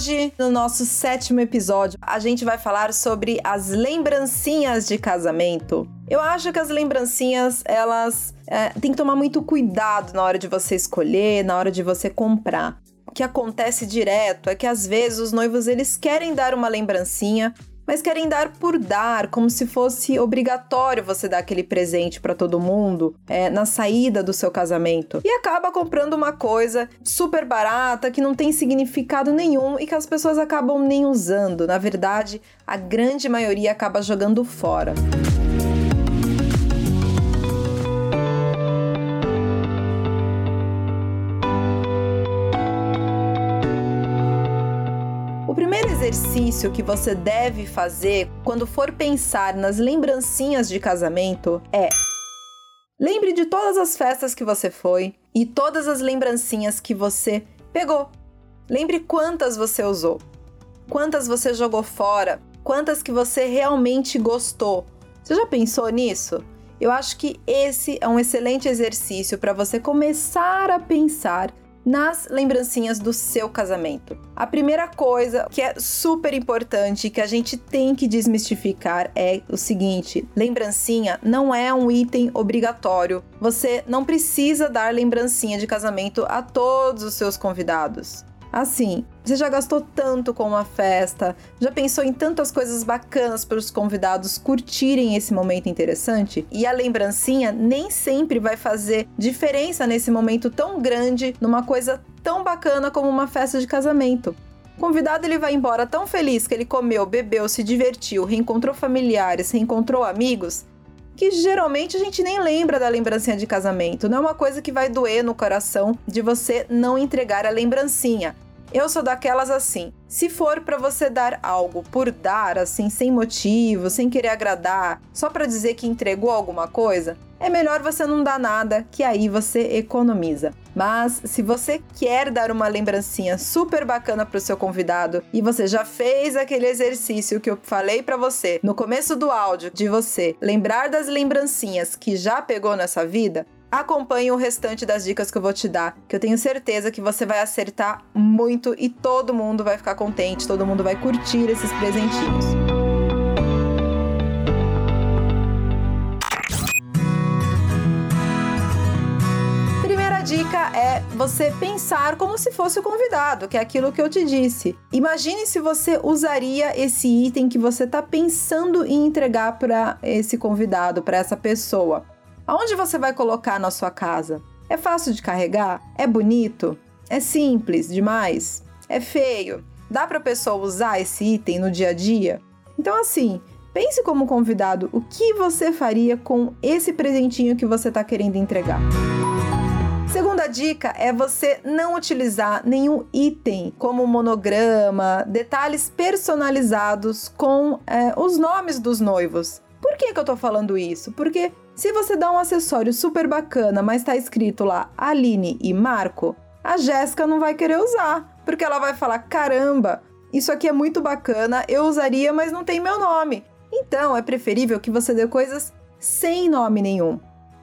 Hoje, no nosso sétimo episódio, a gente vai falar sobre as lembrancinhas de casamento. Eu acho que as lembrancinhas, elas é, tem que tomar muito cuidado na hora de você escolher, na hora de você comprar. O que acontece direto é que às vezes os noivos eles querem dar uma lembrancinha, mas querem dar por dar, como se fosse obrigatório você dar aquele presente para todo mundo é, na saída do seu casamento. E acaba comprando uma coisa super barata que não tem significado nenhum e que as pessoas acabam nem usando. Na verdade, a grande maioria acaba jogando fora. Exercício que você deve fazer quando for pensar nas lembrancinhas de casamento é: lembre de todas as festas que você foi e todas as lembrancinhas que você pegou. Lembre quantas você usou, quantas você jogou fora, quantas que você realmente gostou. Você já pensou nisso? Eu acho que esse é um excelente exercício para você começar a pensar nas lembrancinhas do seu casamento. A primeira coisa que é super importante que a gente tem que desmistificar é o seguinte: lembrancinha não é um item obrigatório. Você não precisa dar lembrancinha de casamento a todos os seus convidados. Assim, você já gastou tanto com uma festa, já pensou em tantas coisas bacanas para os convidados curtirem esse momento interessante? E a lembrancinha nem sempre vai fazer diferença nesse momento tão grande, numa coisa tão bacana como uma festa de casamento. O convidado ele vai embora tão feliz que ele comeu, bebeu, se divertiu, reencontrou familiares, reencontrou amigos, que geralmente a gente nem lembra da lembrancinha de casamento. Não é uma coisa que vai doer no coração de você não entregar a lembrancinha. Eu sou daquelas assim. Se for para você dar algo por dar, assim, sem motivo, sem querer agradar, só para dizer que entregou alguma coisa, é melhor você não dar nada, que aí você economiza. Mas se você quer dar uma lembrancinha super bacana para o seu convidado e você já fez aquele exercício que eu falei para você no começo do áudio, de você lembrar das lembrancinhas que já pegou nessa vida, acompanhe o restante das dicas que eu vou te dar, que eu tenho certeza que você vai acertar muito e todo mundo vai ficar contente, todo mundo vai curtir esses presentinhos. dica é você pensar como se fosse o convidado, que é aquilo que eu te disse. Imagine se você usaria esse item que você está pensando em entregar para esse convidado, para essa pessoa. Aonde você vai colocar na sua casa? É fácil de carregar? É bonito? É simples demais? É feio? Dá para a pessoa usar esse item no dia a dia? Então assim, pense como convidado o que você faria com esse presentinho que você está querendo entregar. Segunda dica é você não utilizar nenhum item como monograma, detalhes personalizados com é, os nomes dos noivos. Por que, que eu tô falando isso? Porque se você dá um acessório super bacana, mas tá escrito lá Aline e Marco, a Jéssica não vai querer usar, porque ela vai falar: caramba, isso aqui é muito bacana, eu usaria, mas não tem meu nome. Então é preferível que você dê coisas sem nome nenhum.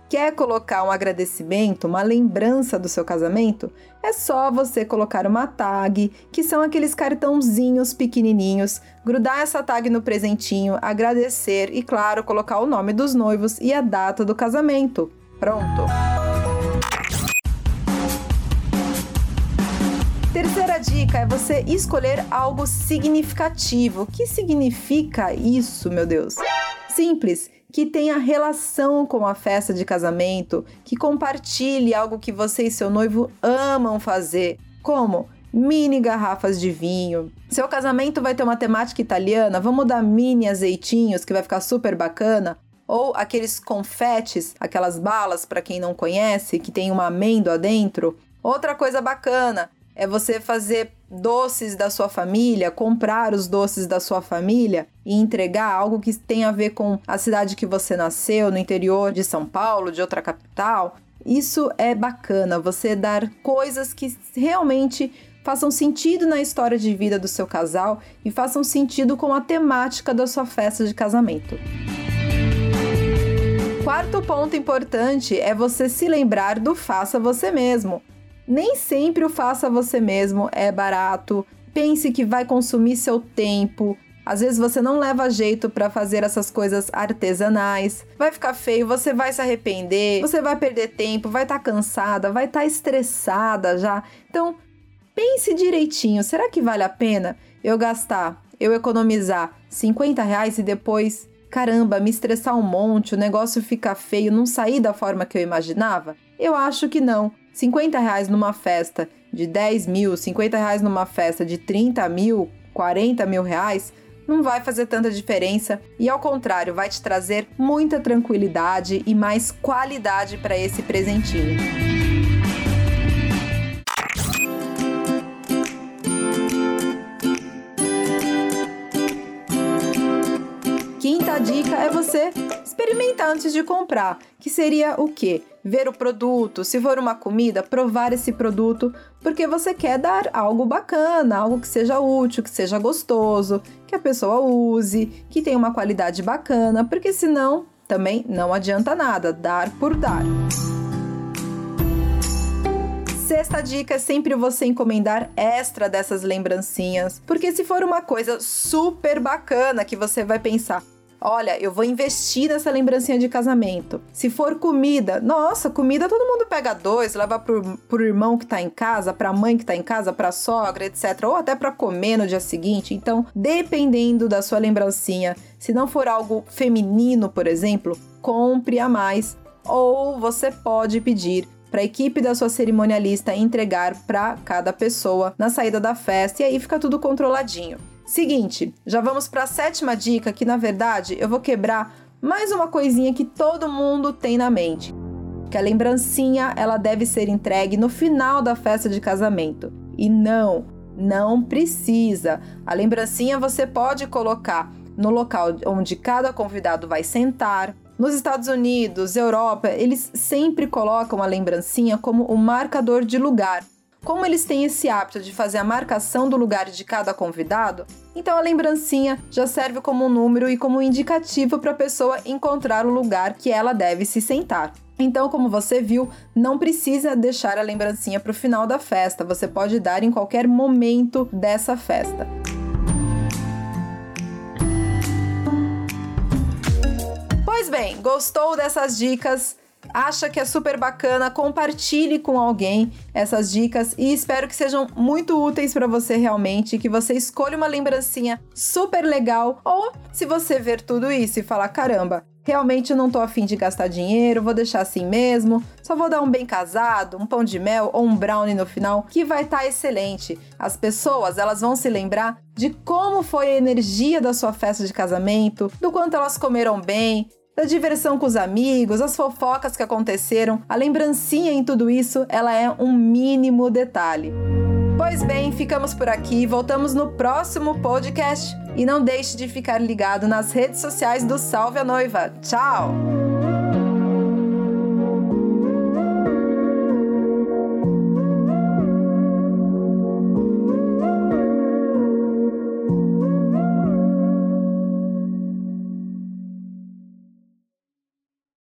Quer colocar um agradecimento, uma lembrança do seu casamento? É só você colocar uma tag, que são aqueles cartãozinhos pequenininhos, grudar essa tag no presentinho, agradecer e, claro, colocar o nome dos noivos e a data do casamento. Pronto! Terceira dica é você escolher algo significativo. O que significa isso, meu Deus? Simples que tenha relação com a festa de casamento, que compartilhe algo que você e seu noivo amam fazer, como mini garrafas de vinho. Seu casamento vai ter uma temática italiana, vamos dar mini azeitinhos que vai ficar super bacana. Ou aqueles confetes, aquelas balas para quem não conhece, que tem uma amêndoa dentro. Outra coisa bacana é você fazer doces da sua família, comprar os doces da sua família e entregar algo que tem a ver com a cidade que você nasceu, no interior de São Paulo, de outra capital. Isso é bacana, você dar coisas que realmente façam sentido na história de vida do seu casal e façam sentido com a temática da sua festa de casamento. Quarto ponto importante é você se lembrar do faça você mesmo. Nem sempre o faça você mesmo é barato, pense que vai consumir seu tempo. Às vezes você não leva jeito para fazer essas coisas artesanais. Vai ficar feio, você vai se arrepender, você vai perder tempo, vai estar tá cansada, vai estar tá estressada já. Então, pense direitinho. Será que vale a pena eu gastar, eu economizar 50 reais e depois caramba, me estressar um monte, o negócio ficar feio, não sair da forma que eu imaginava? Eu acho que não. 50 reais numa festa de 10 mil, 50 reais numa festa de 30 mil, 40 mil reais, não vai fazer tanta diferença e, ao contrário, vai te trazer muita tranquilidade e mais qualidade para esse presentinho. Quinta dica é você experimentar antes de comprar, que seria o quê? Ver o produto, se for uma comida, provar esse produto, porque você quer dar algo bacana, algo que seja útil, que seja gostoso, que a pessoa use, que tenha uma qualidade bacana, porque senão também não adianta nada, dar por dar. Sexta dica é sempre você encomendar extra dessas lembrancinhas, porque se for uma coisa super bacana que você vai pensar, Olha, eu vou investir nessa lembrancinha de casamento. Se for comida, nossa, comida todo mundo pega dois, leva pro, pro irmão que tá em casa, pra mãe que tá em casa, pra sogra, etc. Ou até pra comer no dia seguinte. Então, dependendo da sua lembrancinha, se não for algo feminino, por exemplo, compre a mais. Ou você pode pedir para a equipe da sua cerimonialista entregar para cada pessoa na saída da festa e aí fica tudo controladinho. Seguinte, já vamos para a sétima dica, que na verdade eu vou quebrar mais uma coisinha que todo mundo tem na mente. Que a lembrancinha ela deve ser entregue no final da festa de casamento. E não, não precisa. A lembrancinha você pode colocar no local onde cada convidado vai sentar. Nos Estados Unidos, Europa, eles sempre colocam a lembrancinha como o marcador de lugar. Como eles têm esse hábito de fazer a marcação do lugar de cada convidado, então a lembrancinha já serve como um número e como um indicativo para a pessoa encontrar o lugar que ela deve se sentar. Então, como você viu, não precisa deixar a lembrancinha para o final da festa, você pode dar em qualquer momento dessa festa. Pois bem, gostou dessas dicas? Acha que é super bacana, compartilhe com alguém essas dicas e espero que sejam muito úteis para você realmente, que você escolha uma lembrancinha super legal ou se você ver tudo isso e falar caramba, realmente não tô afim de gastar dinheiro, vou deixar assim mesmo, só vou dar um bem casado, um pão de mel ou um brownie no final, que vai estar tá excelente. As pessoas, elas vão se lembrar de como foi a energia da sua festa de casamento, do quanto elas comeram bem, da diversão com os amigos, as fofocas que aconteceram, a lembrancinha em tudo isso, ela é um mínimo detalhe. Pois bem, ficamos por aqui, voltamos no próximo podcast e não deixe de ficar ligado nas redes sociais do Salve a Noiva. Tchau!